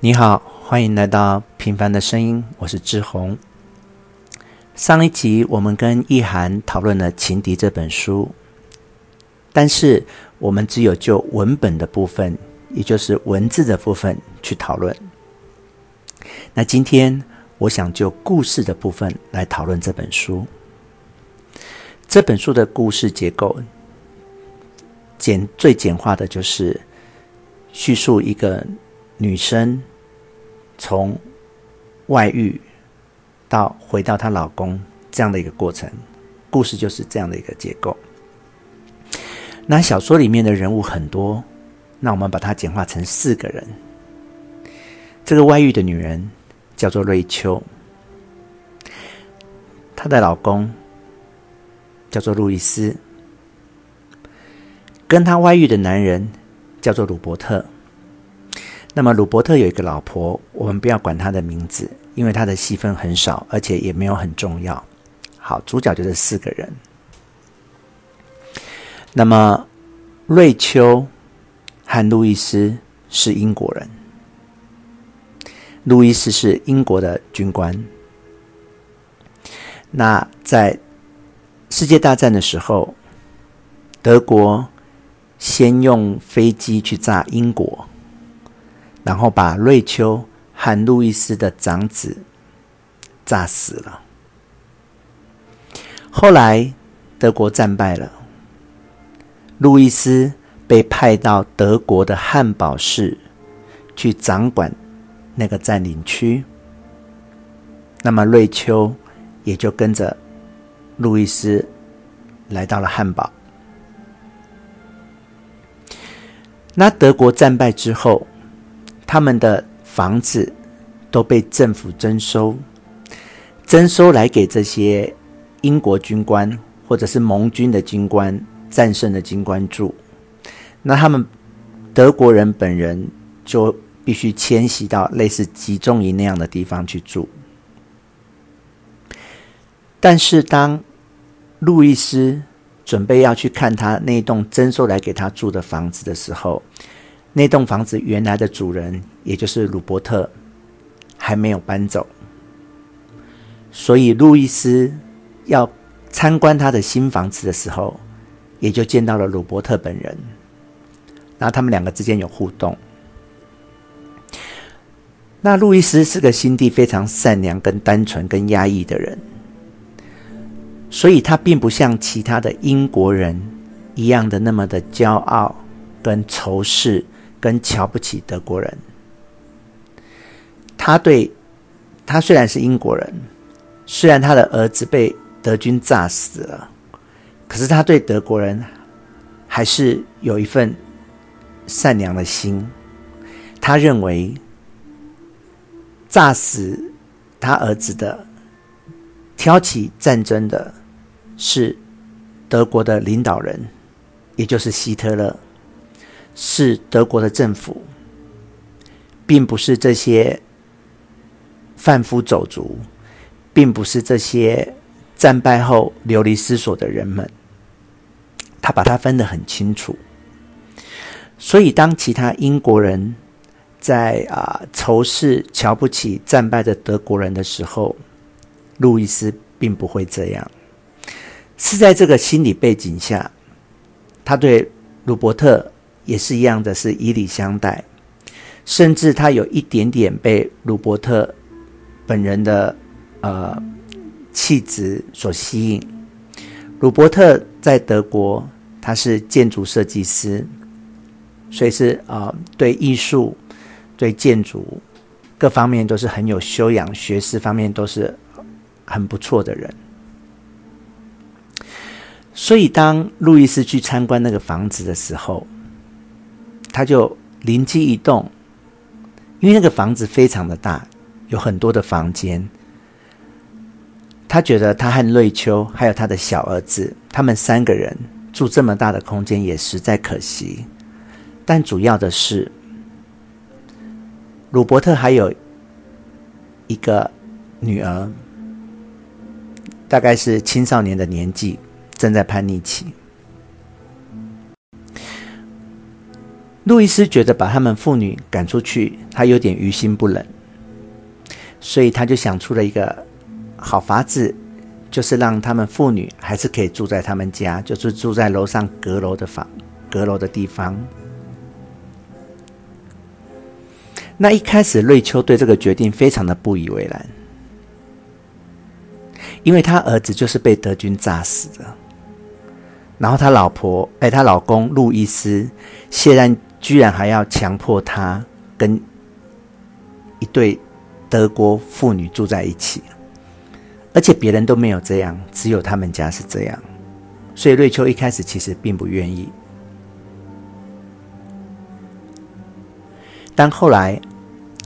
你好，欢迎来到平凡的声音，我是志宏。上一集我们跟意涵讨论了《情敌》这本书，但是我们只有就文本的部分，也就是文字的部分去讨论。那今天我想就故事的部分来讨论这本书。这本书的故事结构简最简化的就是叙述一个女生从外遇到回到她老公这样的一个过程，故事就是这样的一个结构。那小说里面的人物很多，那我们把它简化成四个人。这个外遇的女人叫做瑞秋，她的老公叫做路易斯，跟她外遇的男人叫做鲁伯特。那么鲁伯特有一个老婆，我们不要管他的名字，因为他的戏份很少，而且也没有很重要。好，主角就是四个人。那么瑞秋和路易斯是英国人，路易斯是英国的军官。那在世界大战的时候，德国先用飞机去炸英国。然后把瑞秋和路易斯的长子炸死了。后来德国战败了，路易斯被派到德国的汉堡市去掌管那个占领区。那么瑞秋也就跟着路易斯来到了汉堡。那德国战败之后。他们的房子都被政府征收，征收来给这些英国军官或者是盟军的军官、战胜的军官住。那他们德国人本人就必须迁徙到类似集中营那样的地方去住。但是当路易斯准备要去看他那栋征收来给他住的房子的时候，那栋房子原来的主人，也就是鲁伯特，还没有搬走，所以路易斯要参观他的新房子的时候，也就见到了鲁伯特本人。然后他们两个之间有互动。那路易斯是个心地非常善良、跟单纯、跟压抑的人，所以他并不像其他的英国人一样的那么的骄傲跟仇视。跟瞧不起德国人，他对，他虽然是英国人，虽然他的儿子被德军炸死了，可是他对德国人还是有一份善良的心。他认为，炸死他儿子的、挑起战争的，是德国的领导人，也就是希特勒。是德国的政府，并不是这些贩夫走卒，并不是这些战败后流离失所的人们。他把它分得很清楚。所以，当其他英国人在啊仇视、瞧不起战败的德国人的时候，路易斯并不会这样。是在这个心理背景下，他对鲁伯特。也是一样的，是以礼相待，甚至他有一点点被鲁伯特本人的呃气质所吸引。鲁伯特在德国，他是建筑设计师，所以是啊、呃，对艺术、对建筑各方面都是很有修养，学识方面都是很不错的人。所以，当路易斯去参观那个房子的时候，他就灵机一动，因为那个房子非常的大，有很多的房间。他觉得他和瑞秋还有他的小儿子，他们三个人住这么大的空间也实在可惜。但主要的是，鲁伯特还有一个女儿，大概是青少年的年纪，正在叛逆期。路易斯觉得把他们父女赶出去，他有点于心不忍，所以他就想出了一个好法子，就是让他们父女还是可以住在他们家，就是住在楼上阁楼的房、阁楼的地方。那一开始，瑞秋对这个决定非常的不以为然，因为他儿子就是被德军炸死的，然后他老婆，哎，他老公路易斯，现在居然还要强迫他跟一对德国妇女住在一起，而且别人都没有这样，只有他们家是这样，所以瑞秋一开始其实并不愿意。但后来，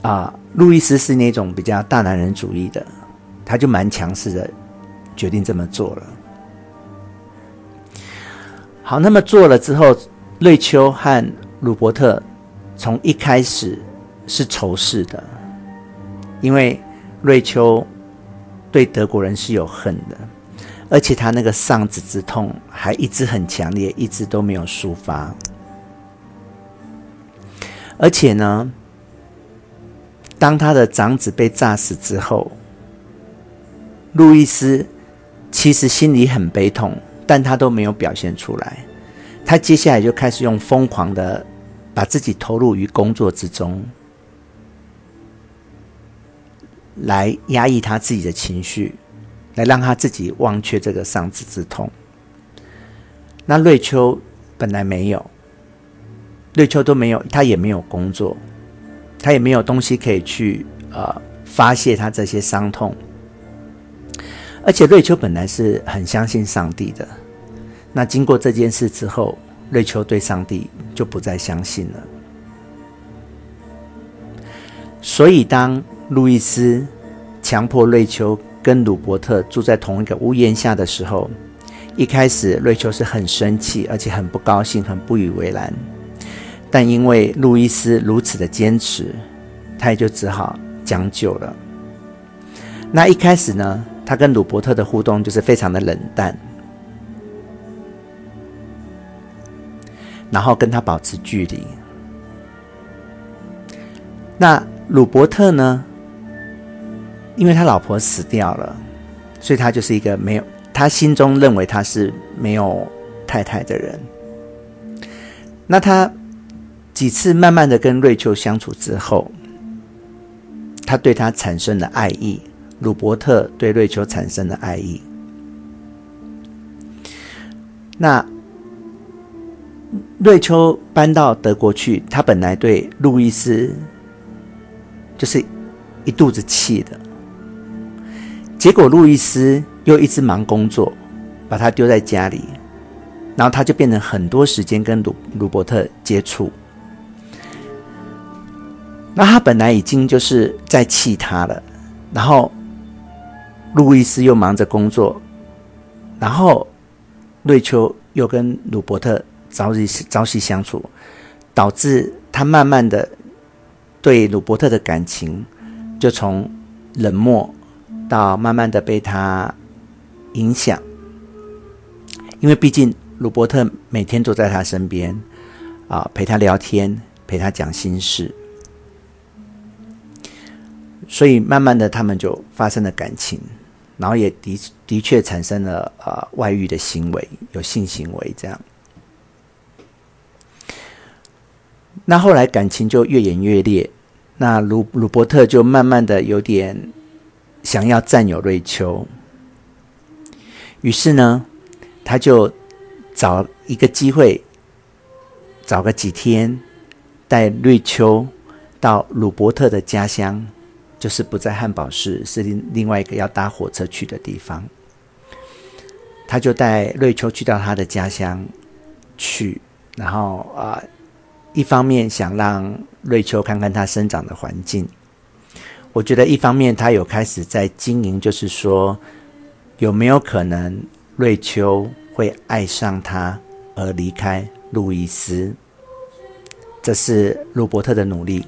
啊，路易斯是那种比较大男人主义的，他就蛮强势的，决定这么做了。好，那么做了之后，瑞秋和鲁伯特从一开始是仇视的，因为瑞秋对德国人是有恨的，而且他那个丧子之痛还一直很强烈，一直都没有抒发。而且呢，当他的长子被炸死之后，路易斯其实心里很悲痛，但他都没有表现出来。他接下来就开始用疯狂的把自己投入于工作之中，来压抑他自己的情绪，来让他自己忘却这个丧子之痛。那瑞秋本来没有。瑞秋都没有，他也没有工作，他也没有东西可以去呃发泄他这些伤痛。而且瑞秋本来是很相信上帝的，那经过这件事之后，瑞秋对上帝就不再相信了。所以当路易斯强迫瑞秋跟鲁伯特住在同一个屋檐下的时候，一开始瑞秋是很生气，而且很不高兴，很不以为然。但因为路易斯如此的坚持，他也就只好将就了。那一开始呢，他跟鲁伯特的互动就是非常的冷淡，然后跟他保持距离。那鲁伯特呢，因为他老婆死掉了，所以他就是一个没有，他心中认为他是没有太太的人。那他。几次慢慢的跟瑞秋相处之后，他对他产生了爱意，鲁伯特对瑞秋产生了爱意。那瑞秋搬到德国去，他本来对路易斯就是一肚子气的，结果路易斯又一直忙工作，把他丢在家里，然后他就变成很多时间跟鲁鲁伯特接触。那他本来已经就是在气他了，然后路易斯又忙着工作，然后瑞秋又跟鲁伯特朝夕朝夕相处，导致他慢慢的对鲁伯特的感情就从冷漠到慢慢的被他影响，因为毕竟鲁伯特每天都在他身边啊，陪他聊天，陪他讲心事。所以慢慢的，他们就发生了感情，然后也的的确产生了呃外遇的行为，有性行为这样。那后来感情就越演越烈，那鲁鲁伯特就慢慢的有点想要占有瑞秋，于是呢，他就找一个机会，找个几天，带瑞秋到鲁伯特的家乡。就是不在汉堡市，是另另外一个要搭火车去的地方。他就带瑞秋去到他的家乡去，然后啊、一方面想让瑞秋看看他生长的环境。我觉得一方面他有开始在经营，就是说有没有可能瑞秋会爱上他而离开路易斯，这是鲁伯特的努力。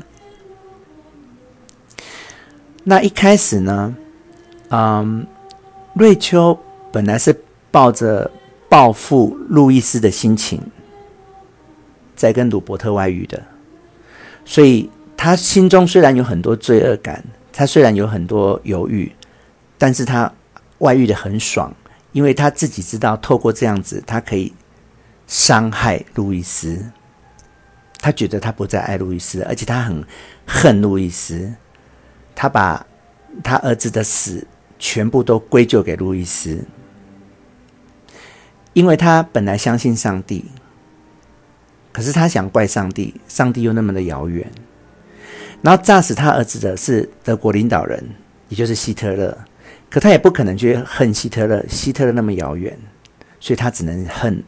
那一开始呢，嗯，瑞秋本来是抱着报复路易斯的心情，在跟鲁伯特外遇的，所以他心中虽然有很多罪恶感，他虽然有很多犹豫，但是他外遇的很爽，因为他自己知道透过这样子，他可以伤害路易斯，他觉得他不再爱路易斯，而且他很恨路易斯，他把他儿子的死全部都归咎给路易斯。因为他本来相信上帝，可是他想怪上帝，上帝又那么的遥远。然后炸死他儿子的是德国领导人，也就是希特勒，可他也不可能去恨希特勒，希特勒那么遥远，所以他只能恨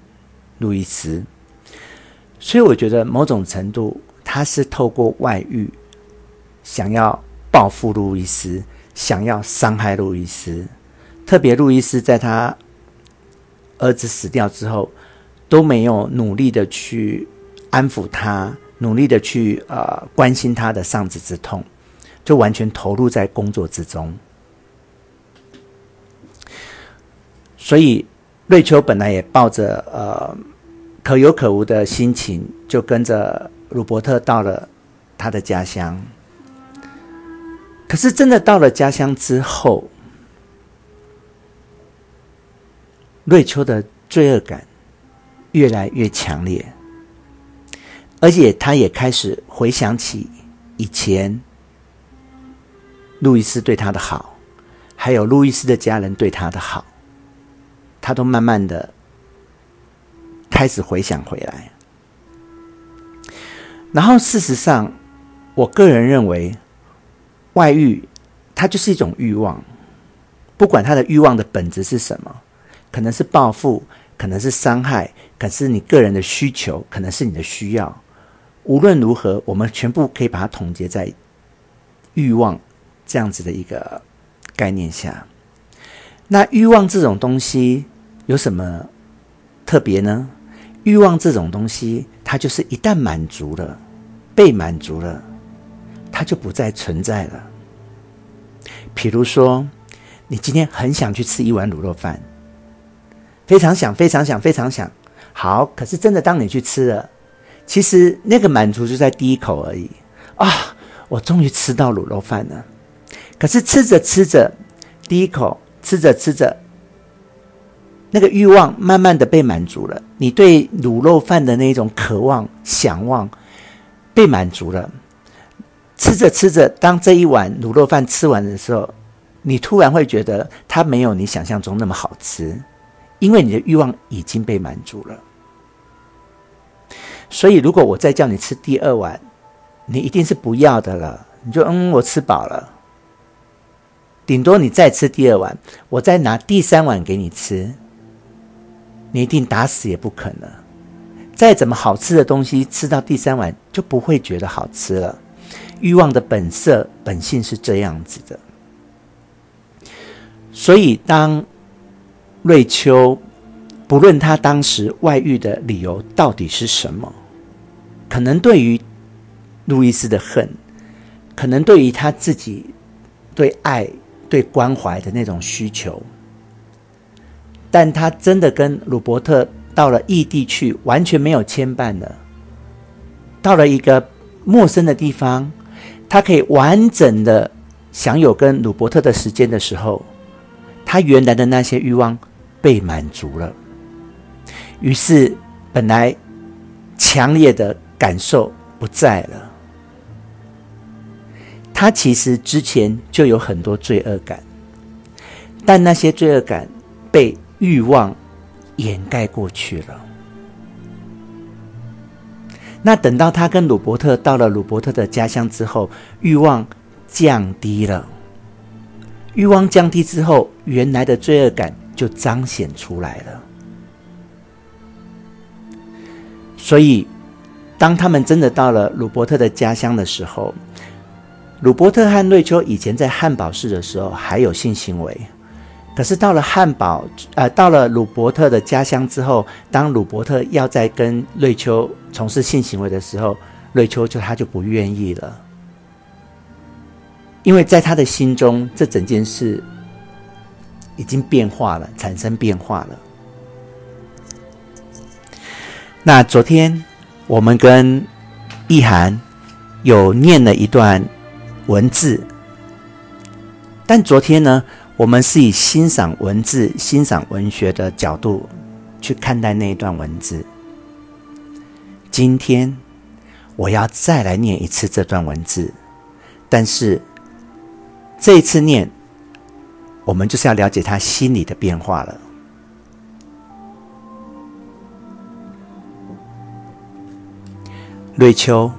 路易斯。所以我觉得某种程度，他是透过外遇，想要报复路易斯，想要伤害路易斯，特别路易斯在他。儿子死掉之后，都没有努力的去安抚他，努力的去呃关心他的丧子之痛，就完全投入在工作之中。所以瑞秋本来也抱着呃可有可无的心情，就跟着鲁伯特到了他的家乡。可是真的到了家乡之后，瑞秋的罪恶感越来越强烈，而且他也开始回想起以前路易斯对他的好，还有路易斯的家人对他的好，他都慢慢的开始回想回来。然后，事实上，我个人认为，外遇它就是一种欲望，不管他的欲望的本质是什么。可能是报复，可能是伤害，可是你个人的需求，可能是你的需要。无论如何，我们全部可以把它统结在欲望这样子的一个概念下。那欲望这种东西有什么特别呢？欲望这种东西，它就是一旦满足了，被满足了，它就不再存在了。比如说，你今天很想去吃一碗卤肉饭。非常想，非常想，非常想。好，可是真的，当你去吃了，其实那个满足就在第一口而已啊！我终于吃到卤肉饭了。可是吃着吃着，第一口吃着吃着，那个欲望慢慢的被满足了。你对卤肉饭的那种渴望、想望被满足了。吃着吃着，当这一碗卤肉饭吃完的时候，你突然会觉得它没有你想象中那么好吃。因为你的欲望已经被满足了，所以如果我再叫你吃第二碗，你一定是不要的了。你就嗯，我吃饱了。顶多你再吃第二碗，我再拿第三碗给你吃，你一定打死也不可能。再怎么好吃的东西，吃到第三碗就不会觉得好吃了。欲望的本色本性是这样子的，所以当。瑞秋，不论他当时外遇的理由到底是什么，可能对于路易斯的恨，可能对于他自己对爱、对关怀的那种需求，但他真的跟鲁伯特到了异地去，完全没有牵绊了。到了一个陌生的地方，他可以完整的享有跟鲁伯特的时间的时候，他原来的那些欲望。被满足了，于是本来强烈的感受不在了。他其实之前就有很多罪恶感，但那些罪恶感被欲望掩盖过去了。那等到他跟鲁伯特到了鲁伯特的家乡之后，欲望降低了。欲望降低之后，原来的罪恶感。就彰显出来了。所以，当他们真的到了鲁伯特的家乡的时候，鲁伯特和瑞秋以前在汉堡市的时候还有性行为，可是到了汉堡，呃，到了鲁伯特的家乡之后，当鲁伯特要再跟瑞秋从事性行为的时候，瑞秋就他就不愿意了，因为在他的心中，这整件事。已经变化了，产生变化了。那昨天我们跟意涵有念了一段文字，但昨天呢，我们是以欣赏文字、欣赏文学的角度去看待那一段文字。今天我要再来念一次这段文字，但是这一次念，我们就是要了解他心里的变化了。瑞秋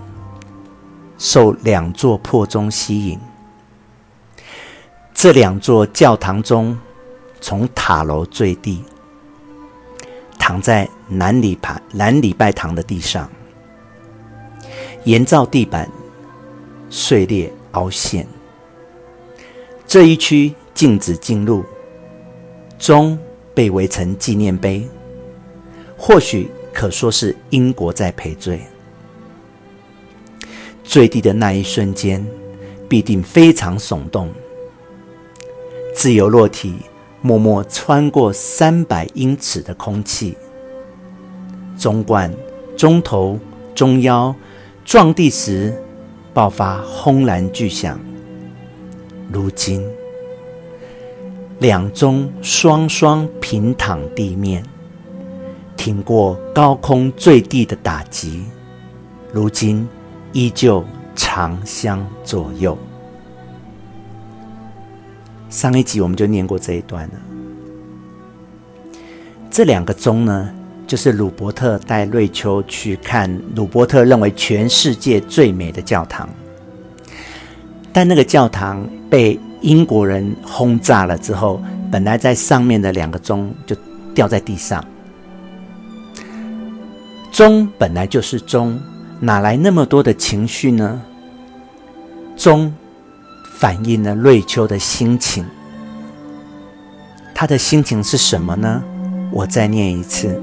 受两座破钟吸引，这两座教堂钟从塔楼坠地，躺在南礼拜南礼拜堂的地上，沿造地板碎裂凹陷。这一区禁止进入，钟被围成纪念碑，或许可说是英国在赔罪。坠地的那一瞬间，必定非常耸动。自由落体，默默穿过三百英尺的空气。中冠、中头、中腰撞地时，爆发轰然巨响。如今，两钟双双平躺地面，挺过高空坠地的打击。如今。依旧长相左右。上一集我们就念过这一段了。这两个钟呢，就是鲁伯特带瑞秋去看鲁伯特认为全世界最美的教堂，但那个教堂被英国人轰炸了之后，本来在上面的两个钟就掉在地上。钟本来就是钟。哪来那么多的情绪呢？钟反映了瑞秋的心情，他的心情是什么呢？我再念一次：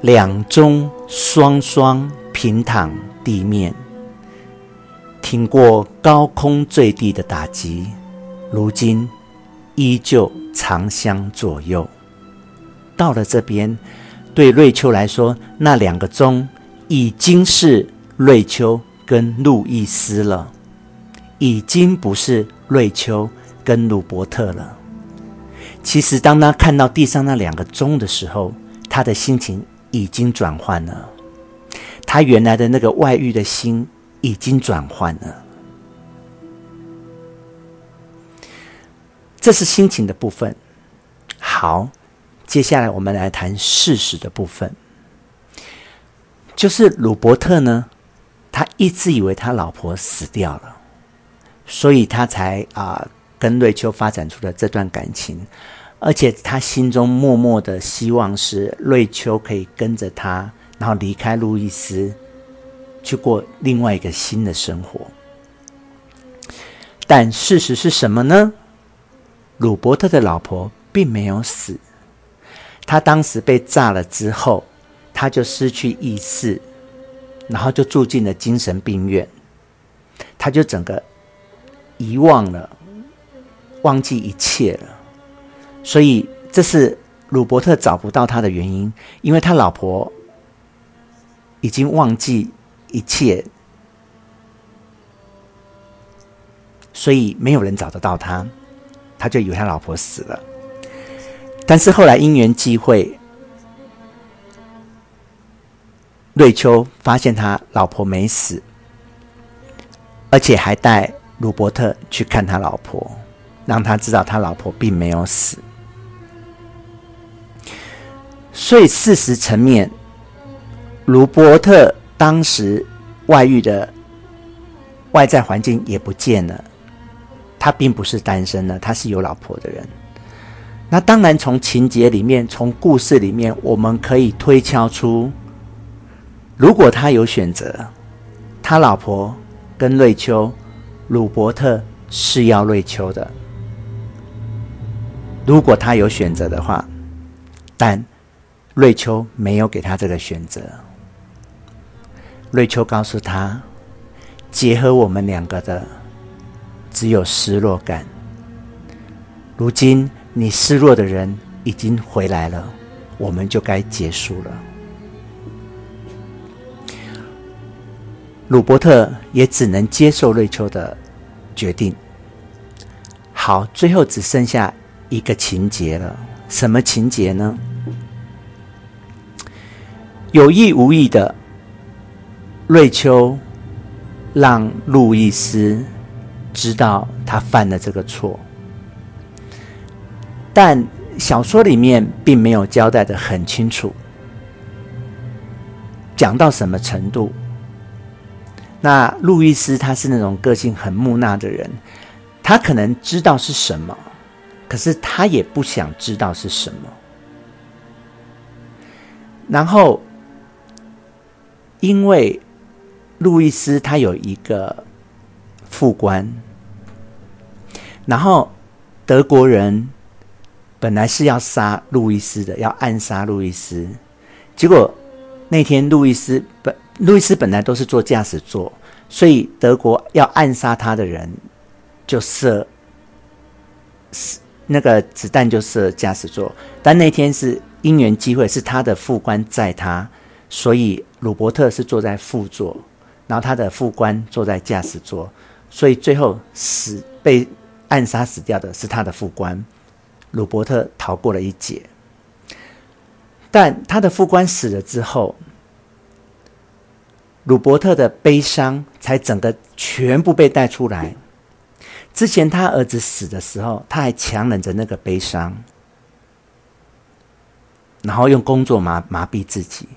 两钟双双平躺地面，挺过高空坠地的打击，如今依旧长相左右。到了这边，对瑞秋来说，那两个钟。已经是瑞秋跟路易斯了，已经不是瑞秋跟鲁伯特了。其实，当他看到地上那两个钟的时候，他的心情已经转换了。他原来的那个外遇的心已经转换了。这是心情的部分。好，接下来我们来谈事实的部分。就是鲁伯特呢，他一直以为他老婆死掉了，所以他才啊、跟瑞秋发展出了这段感情，而且他心中默默的希望是瑞秋可以跟着他，然后离开路易斯，去过另外一个新的生活。但事实是什么呢？鲁伯特的老婆并没有死，他当时被炸了之后。他就失去意识，然后就住进了精神病院。他就整个遗忘了，忘记一切了。所以这是鲁伯特找不到他的原因，因为他老婆已经忘记一切，所以没有人找得到他。他就以为他老婆死了。但是后来因缘际会。瑞秋发现他老婆没死，而且还带鲁伯特去看他老婆，让他知道他老婆并没有死。所以事实层面，鲁伯特当时外遇的外在环境也不见了，他并不是单身的，他是有老婆的人。那当然，从情节里面，从故事里面，我们可以推敲出。如果他有选择，他老婆跟瑞秋，鲁伯特是要瑞秋的。如果他有选择的话，但瑞秋没有给他这个选择。瑞秋告诉他，结合我们两个的只有失落感。如今你失落的人已经回来了，我们就该结束了。鲁伯特也只能接受瑞秋的决定。好，最后只剩下一个情节了，什么情节呢？有意无意的，瑞秋让路易斯知道他犯了这个错，但小说里面并没有交代的很清楚，讲到什么程度。那路易斯他是那种个性很木讷的人。他可能知道是什么，可是他也不想知道是什么。然后，因为路易斯他有一个副官，然后德国人本来是要杀路易斯的，要暗杀路易斯。结果那天路易斯本路易斯本来都是坐驾驶座，所以德国要暗杀他的人。就射，那个子弹就射驾驶座，但那天是因缘机会，是他的副官载他，所以鲁伯特是坐在副座，然后他的副官坐在驾驶座，所以最后死被暗杀死掉的是他的副官，鲁伯特逃过了一劫。但他的副官死了之后，鲁伯特的悲伤才整个全部被带出来。之前他儿子死的时候，他还强忍着那个悲伤，然后用工作麻麻痹自己。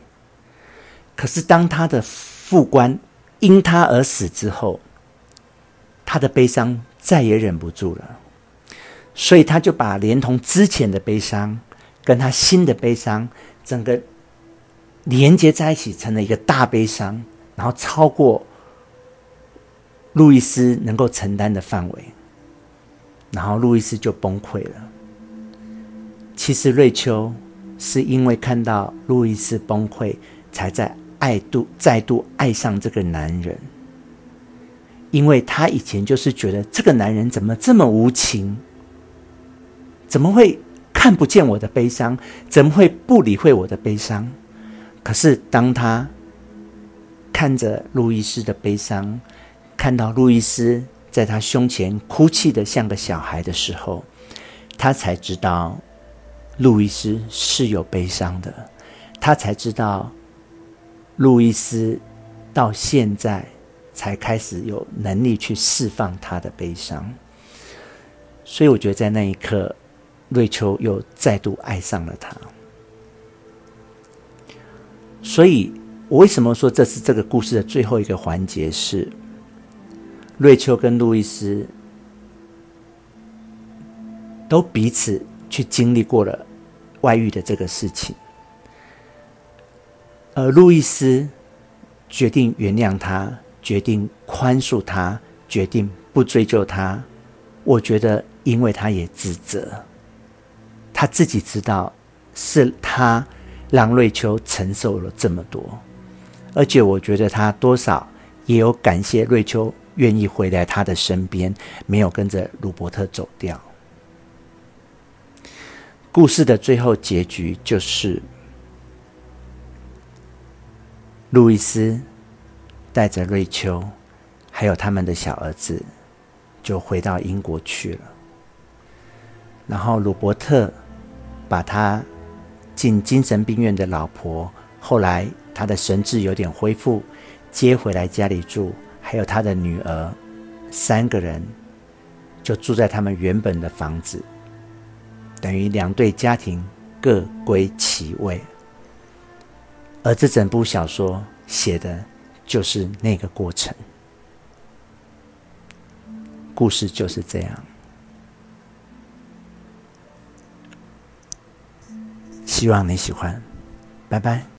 可是当他的副官因他而死之后，他的悲伤再也忍不住了，所以他就把连同之前的悲伤跟他新的悲伤，整个连接在一起，成了一个大悲伤，然后超过。路易斯能够承担的范围，然后路易斯就崩溃了。其实瑞秋是因为看到路易斯崩溃，才在爱度再度爱上这个男人。因为他以前就是觉得这个男人怎么这么无情，怎么会看不见我的悲伤，怎么会不理会我的悲伤？可是当他看着路易斯的悲伤，看到路易斯在他胸前哭泣的像个小孩的时候，他才知道路易斯是有悲伤的。他才知道路易斯到现在才开始有能力去释放他的悲伤。所以，我觉得在那一刻，瑞秋又再度爱上了他。所以我为什么说这是这个故事的最后一个环节是？瑞秋跟路易斯都彼此去经历过了外遇的这个事情，而路易斯决定原谅他，决定宽恕他，决定不追究他。我觉得，因为他也自责，他自己知道是他让瑞秋承受了这么多，而且我觉得他多少也有感谢瑞秋。愿意回来他的身边，没有跟着鲁伯特走掉。故事的最后结局就是，路易斯带着瑞秋，还有他们的小儿子，就回到英国去了。然后鲁伯特把他进精神病院的老婆，后来他的神智有点恢复，接回来家里住。还有他的女儿，三个人就住在他们原本的房子，等于两对家庭各归其位。而这整部小说写的就是那个过程，故事就是这样。希望你喜欢，拜拜。